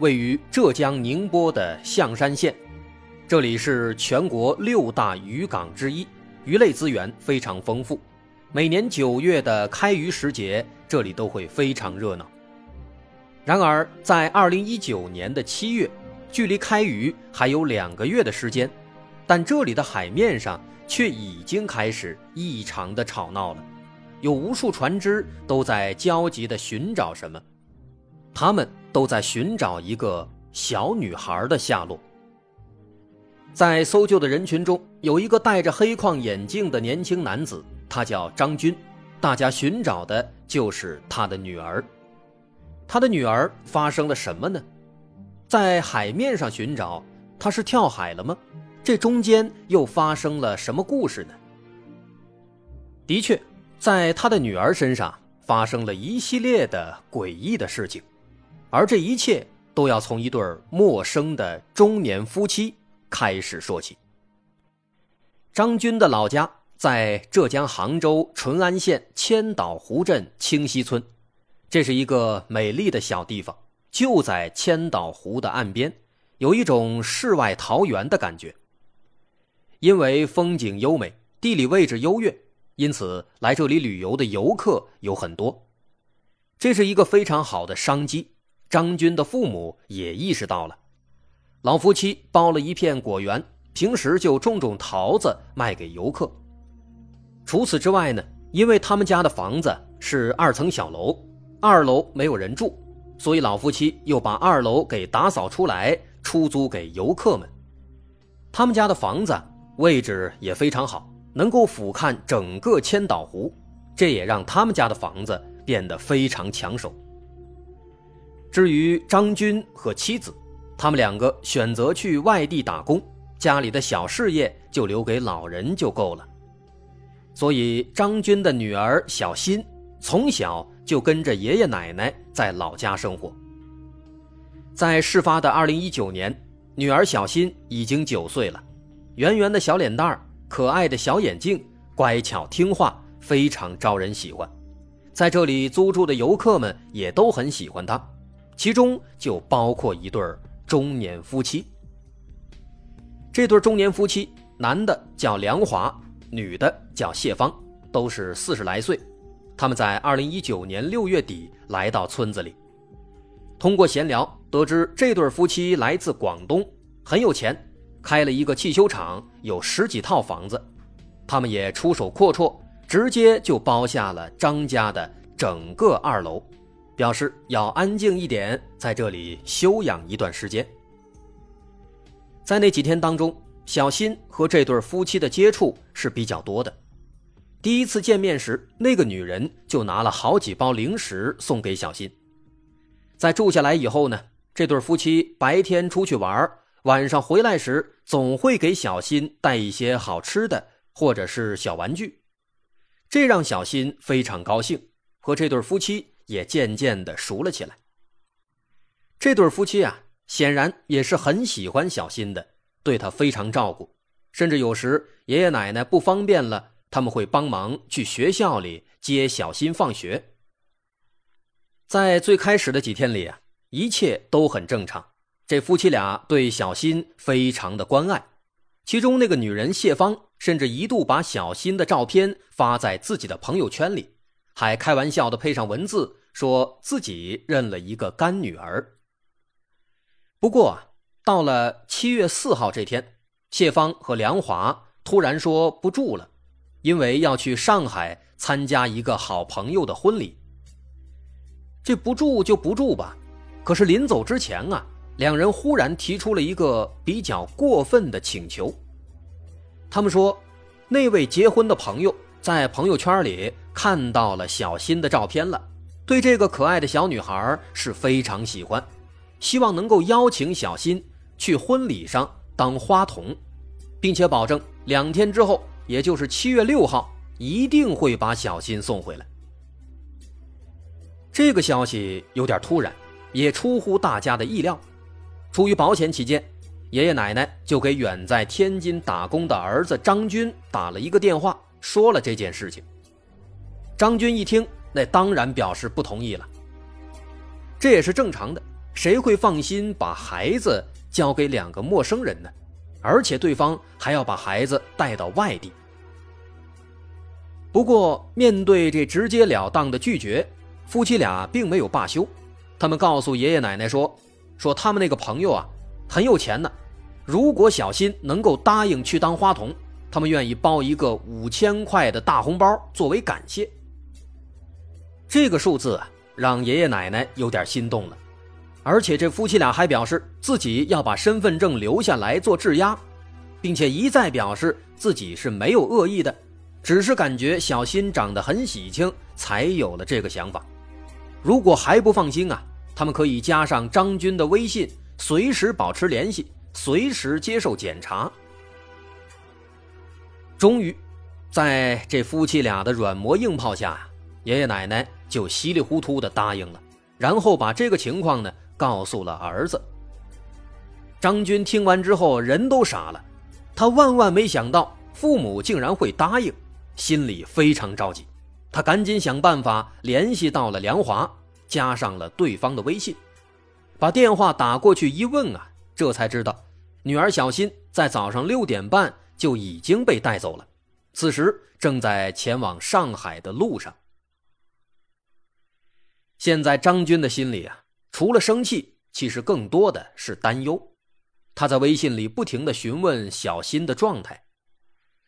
位于浙江宁波的象山县，这里是全国六大渔港之一，鱼类资源非常丰富。每年九月的开渔时节，这里都会非常热闹。然而，在二零一九年的七月，距离开渔还有两个月的时间，但这里的海面上却已经开始异常的吵闹了，有无数船只都在焦急地寻找什么。他们都在寻找一个小女孩的下落。在搜救的人群中，有一个戴着黑框眼镜的年轻男子，他叫张军。大家寻找的就是他的女儿。他的女儿发生了什么呢？在海面上寻找，他是跳海了吗？这中间又发生了什么故事呢？的确，在他的女儿身上发生了一系列的诡异的事情。而这一切都要从一对陌生的中年夫妻开始说起。张军的老家在浙江杭州淳安县千岛湖镇清溪村，这是一个美丽的小地方，就在千岛湖的岸边，有一种世外桃源的感觉。因为风景优美，地理位置优越，因此来这里旅游的游客有很多，这是一个非常好的商机。张军的父母也意识到了，老夫妻包了一片果园，平时就种种桃子卖给游客。除此之外呢，因为他们家的房子是二层小楼，二楼没有人住，所以老夫妻又把二楼给打扫出来出租给游客们。他们家的房子位置也非常好，能够俯瞰整个千岛湖，这也让他们家的房子变得非常抢手。至于张军和妻子，他们两个选择去外地打工，家里的小事业就留给老人就够了。所以张军的女儿小新从小就跟着爷爷奶奶在老家生活。在事发的二零一九年，女儿小新已经九岁了，圆圆的小脸蛋儿，可爱的小眼睛，乖巧听话，非常招人喜欢。在这里租住的游客们也都很喜欢她。其中就包括一对中年夫妻。这对中年夫妻，男的叫梁华，女的叫谢芳，都是四十来岁。他们在二零一九年六月底来到村子里，通过闲聊得知这对夫妻来自广东，很有钱，开了一个汽修厂，有十几套房子。他们也出手阔绰，直接就包下了张家的整个二楼。表示要安静一点，在这里休养一段时间。在那几天当中，小新和这对夫妻的接触是比较多的。第一次见面时，那个女人就拿了好几包零食送给小新。在住下来以后呢，这对夫妻白天出去玩，晚上回来时总会给小新带一些好吃的或者是小玩具，这让小新非常高兴，和这对夫妻。也渐渐的熟了起来。这对夫妻啊，显然也是很喜欢小新的，对他非常照顾，甚至有时爷爷奶奶不方便了，他们会帮忙去学校里接小新放学。在最开始的几天里啊，一切都很正常，这夫妻俩对小新非常的关爱，其中那个女人谢芳甚至一度把小新的照片发在自己的朋友圈里。还开玩笑的配上文字，说自己认了一个干女儿。不过啊，到了七月四号这天，谢芳和梁华突然说不住了，因为要去上海参加一个好朋友的婚礼。这不住就不住吧，可是临走之前啊，两人忽然提出了一个比较过分的请求。他们说，那位结婚的朋友在朋友圈里。看到了小新的照片了，对这个可爱的小女孩是非常喜欢，希望能够邀请小新去婚礼上当花童，并且保证两天之后，也就是七月六号，一定会把小新送回来。这个消息有点突然，也出乎大家的意料。出于保险起见，爷爷奶奶就给远在天津打工的儿子张军打了一个电话，说了这件事情。张军一听，那当然表示不同意了。这也是正常的，谁会放心把孩子交给两个陌生人呢？而且对方还要把孩子带到外地。不过，面对这直截了当的拒绝，夫妻俩并没有罢休。他们告诉爷爷奶奶说：“说他们那个朋友啊，很有钱呢。如果小新能够答应去当花童，他们愿意包一个五千块的大红包作为感谢。”这个数字让爷爷奶奶有点心动了，而且这夫妻俩还表示自己要把身份证留下来做质押，并且一再表示自己是没有恶意的，只是感觉小新长得很喜庆，才有了这个想法。如果还不放心啊，他们可以加上张军的微信，随时保持联系，随时接受检查。终于，在这夫妻俩的软磨硬泡下，爷爷奶奶。就稀里糊涂的答应了，然后把这个情况呢告诉了儿子。张军听完之后人都傻了，他万万没想到父母竟然会答应，心里非常着急。他赶紧想办法联系到了梁华，加上了对方的微信，把电话打过去一问啊，这才知道女儿小新在早上六点半就已经被带走了，此时正在前往上海的路上。现在张军的心里啊，除了生气，其实更多的是担忧。他在微信里不停的询问小新的状态。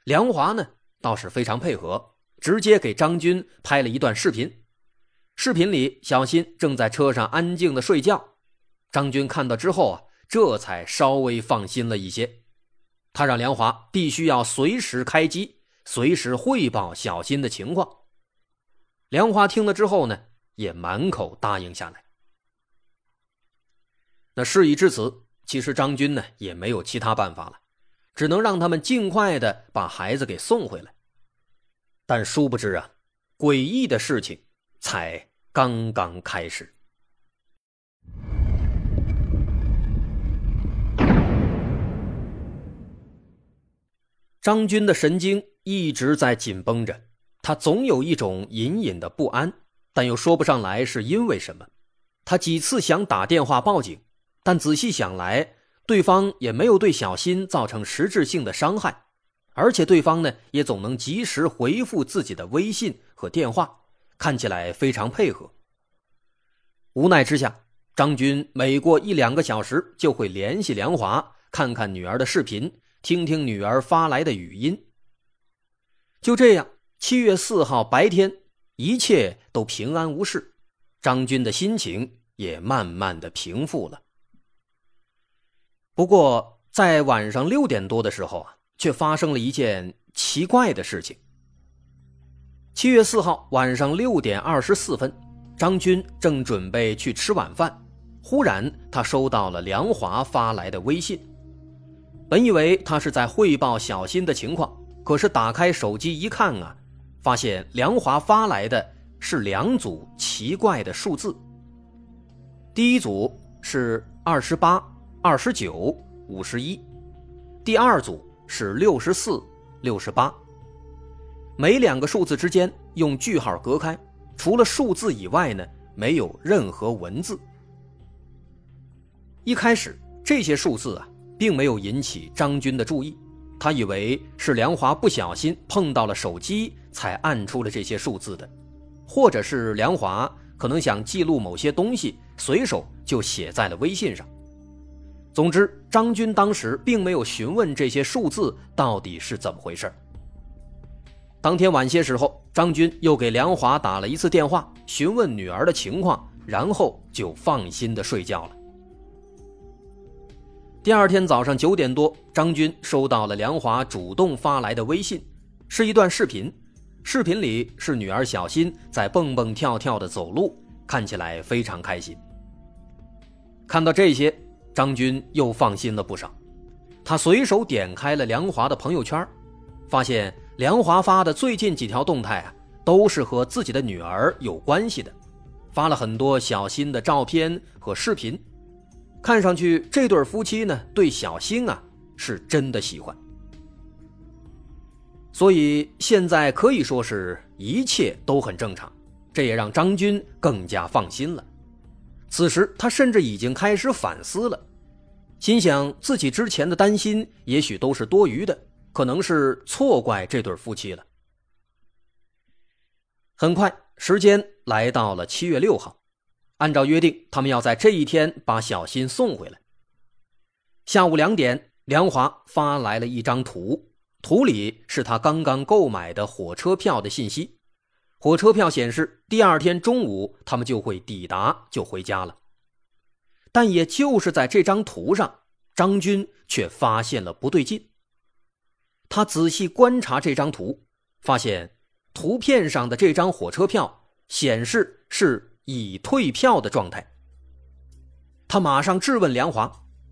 梁华呢倒是非常配合，直接给张军拍了一段视频。视频里，小新正在车上安静的睡觉。张军看到之后啊，这才稍微放心了一些。他让梁华必须要随时开机，随时汇报小新的情况。梁华听了之后呢？也满口答应下来。那事已至此，其实张军呢也没有其他办法了，只能让他们尽快的把孩子给送回来。但殊不知啊，诡异的事情才刚刚开始。张军的神经一直在紧绷着，他总有一种隐隐的不安。但又说不上来是因为什么，他几次想打电话报警，但仔细想来，对方也没有对小新造成实质性的伤害，而且对方呢也总能及时回复自己的微信和电话，看起来非常配合。无奈之下，张军每过一两个小时就会联系梁华，看看女儿的视频，听听女儿发来的语音。就这样，七月四号白天。一切都平安无事，张军的心情也慢慢的平复了。不过，在晚上六点多的时候啊，却发生了一件奇怪的事情。七月四号晚上六点二十四分，张军正准备去吃晚饭，忽然他收到了梁华发来的微信。本以为他是在汇报小新的情况，可是打开手机一看啊。发现梁华发来的是两组奇怪的数字。第一组是二十八、二十九、五十一，第二组是六十四、六十八。每两个数字之间用句号隔开，除了数字以外呢，没有任何文字。一开始这些数字啊，并没有引起张军的注意。他以为是梁华不小心碰到了手机，才按出了这些数字的，或者是梁华可能想记录某些东西，随手就写在了微信上。总之，张军当时并没有询问这些数字到底是怎么回事。当天晚些时候，张军又给梁华打了一次电话，询问女儿的情况，然后就放心的睡觉了。第二天早上九点多，张军收到了梁华主动发来的微信，是一段视频。视频里是女儿小新在蹦蹦跳跳的走路，看起来非常开心。看到这些，张军又放心了不少。他随手点开了梁华的朋友圈，发现梁华发的最近几条动态啊，都是和自己的女儿有关系的，发了很多小新的照片和视频。看上去这对夫妻呢，对小新啊是真的喜欢。所以现在可以说是一切都很正常，这也让张军更加放心了。此时他甚至已经开始反思了。心想自己之前的担心也许都是多余的，可能是错怪这对夫妻了。很快，时间来到了七月六号，按照约定，他们要在这一天把小新送回来。下午两点，梁华发来了一张图，图里是他刚刚购买的火车票的信息。火车票显示，第二天中午他们就会抵达，就回家了。但也就是在这张图上，张军却发现了不对劲。他仔细观察这张图，发现图片上的这张火车票显示是已退票的状态。他马上质问梁华，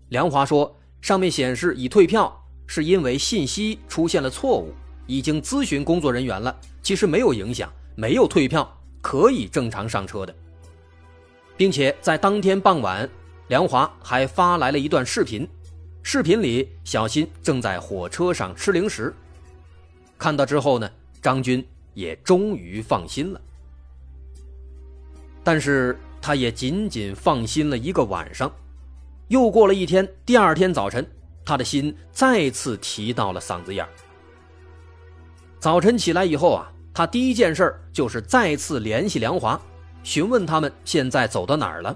梁华说：“上面显示已退票，是因为信息出现了错误，已经咨询工作人员了，其实没有影响，没有退票，可以正常上车的，并且在当天傍晚。”梁华还发来了一段视频，视频里小新正在火车上吃零食。看到之后呢，张军也终于放心了。但是他也仅仅放心了一个晚上。又过了一天，第二天早晨，他的心再次提到了嗓子眼早晨起来以后啊，他第一件事就是再次联系梁华，询问他们现在走到哪儿了。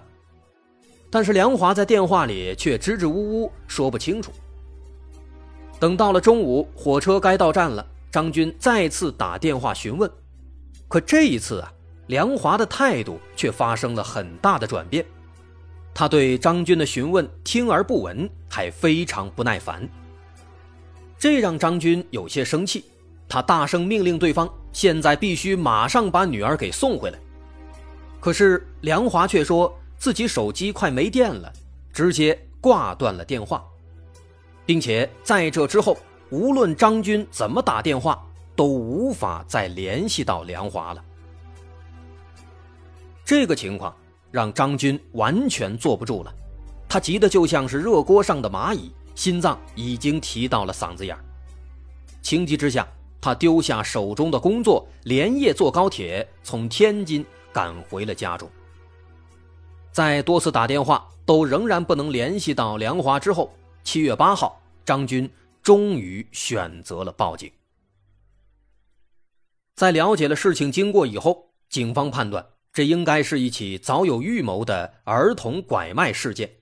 但是梁华在电话里却支支吾吾说不清楚。等到了中午，火车该到站了，张军再次打电话询问，可这一次啊，梁华的态度却发生了很大的转变，他对张军的询问听而不闻，还非常不耐烦。这让张军有些生气，他大声命令对方现在必须马上把女儿给送回来。可是梁华却说。自己手机快没电了，直接挂断了电话，并且在这之后，无论张军怎么打电话，都无法再联系到梁华了。这个情况让张军完全坐不住了，他急得就像是热锅上的蚂蚁，心脏已经提到了嗓子眼情急之下，他丢下手中的工作，连夜坐高铁从天津赶回了家中。在多次打电话都仍然不能联系到梁华之后，七月八号，张军终于选择了报警。在了解了事情经过以后，警方判断这应该是一起早有预谋的儿童拐卖事件。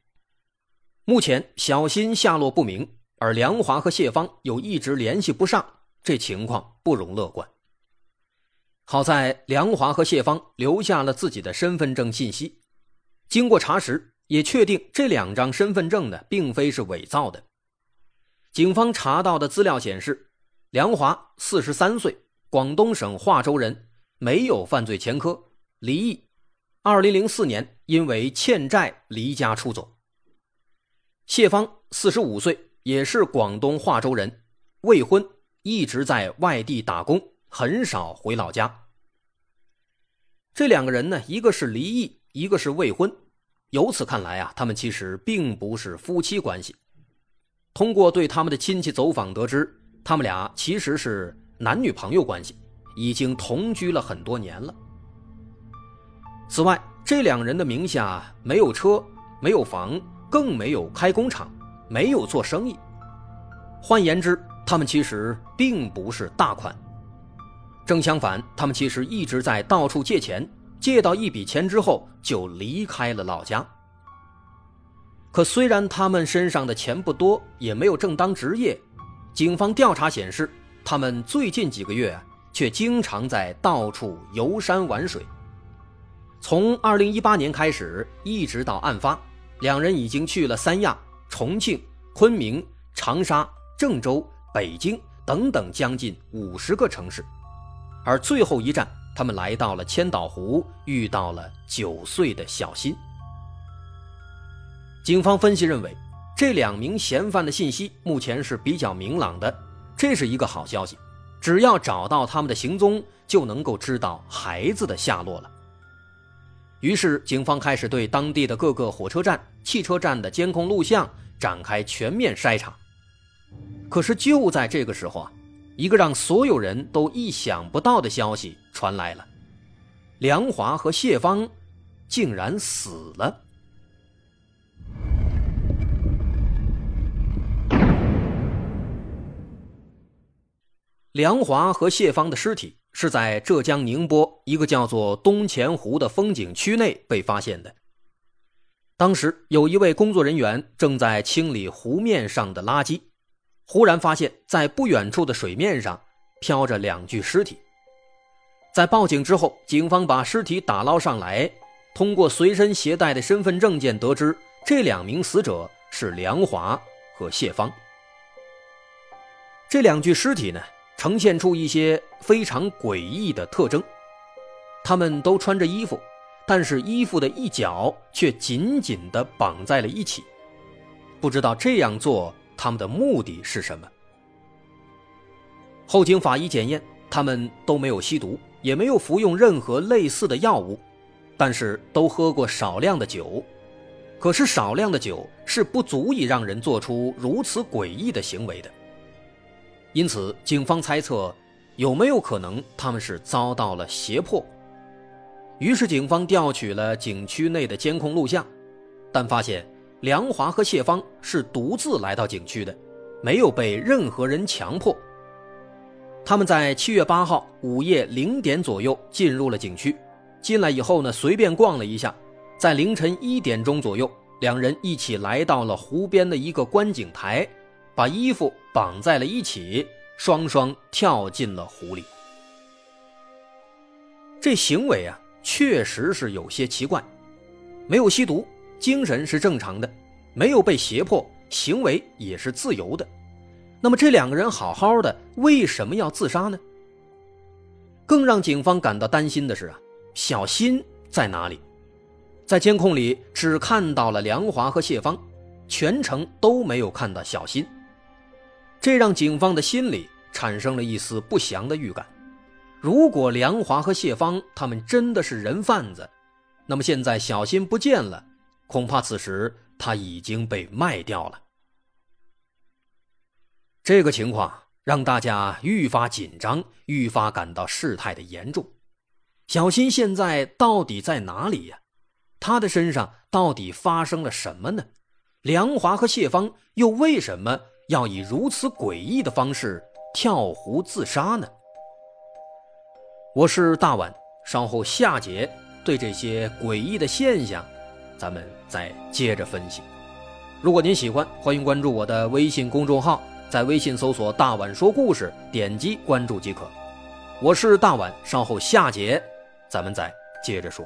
目前小新下落不明，而梁华和谢芳又一直联系不上，这情况不容乐观。好在梁华和谢芳留下了自己的身份证信息。经过查实，也确定这两张身份证呢，并非是伪造的。警方查到的资料显示，梁华四十三岁，广东省化州人，没有犯罪前科，离异，二零零四年因为欠债离家出走。谢芳四十五岁，也是广东化州人，未婚，一直在外地打工，很少回老家。这两个人呢，一个是离异。一个是未婚，由此看来啊，他们其实并不是夫妻关系。通过对他们的亲戚走访得知，他们俩其实是男女朋友关系，已经同居了很多年了。此外，这两人的名下没有车，没有房，更没有开工厂，没有做生意。换言之，他们其实并不是大款。正相反，他们其实一直在到处借钱。借到一笔钱之后，就离开了老家。可虽然他们身上的钱不多，也没有正当职业，警方调查显示，他们最近几个月却经常在到处游山玩水。从2018年开始，一直到案发，两人已经去了三亚、重庆、昆明、长沙、郑州、北京等等将近五十个城市，而最后一站。他们来到了千岛湖，遇到了九岁的小新。警方分析认为，这两名嫌犯的信息目前是比较明朗的，这是一个好消息。只要找到他们的行踪，就能够知道孩子的下落了。于是，警方开始对当地的各个火车站、汽车站的监控录像展开全面筛查。可是，就在这个时候啊，一个让所有人都意想不到的消息传来了：梁华和谢芳竟然死了。梁华和谢芳的尸体是在浙江宁波一个叫做东钱湖的风景区内被发现的。当时有一位工作人员正在清理湖面上的垃圾，忽然发现，在不远处的水面上漂着两具尸体。在报警之后，警方把尸体打捞上来，通过随身携带的身份证件得知，这两名死者是梁华和谢芳。这两具尸体呢？呈现出一些非常诡异的特征，他们都穿着衣服，但是衣服的一角却紧紧地绑在了一起。不知道这样做他们的目的是什么。后经法医检验，他们都没有吸毒，也没有服用任何类似的药物，但是都喝过少量的酒。可是少量的酒是不足以让人做出如此诡异的行为的。因此，警方猜测，有没有可能他们是遭到了胁迫？于是，警方调取了景区内的监控录像，但发现梁华和谢芳是独自来到景区的，没有被任何人强迫。他们在七月八号午夜零点左右进入了景区，进来以后呢，随便逛了一下，在凌晨一点钟左右，两人一起来到了湖边的一个观景台。把衣服绑在了一起，双双跳进了湖里。这行为啊，确实是有些奇怪。没有吸毒，精神是正常的，没有被胁迫，行为也是自由的。那么这两个人好好的，为什么要自杀呢？更让警方感到担心的是啊，小新在哪里？在监控里只看到了梁华和谢芳，全程都没有看到小新。这让警方的心里产生了一丝不祥的预感。如果梁华和谢芳他们真的是人贩子，那么现在小新不见了，恐怕此时他已经被卖掉了。这个情况让大家愈发紧张，愈发感到事态的严重。小新现在到底在哪里呀？他的身上到底发生了什么呢？梁华和谢芳又为什么？要以如此诡异的方式跳湖自杀呢？我是大碗，稍后下节对这些诡异的现象，咱们再接着分析。如果您喜欢，欢迎关注我的微信公众号，在微信搜索“大碗说故事”，点击关注即可。我是大碗，稍后下节咱们再接着说。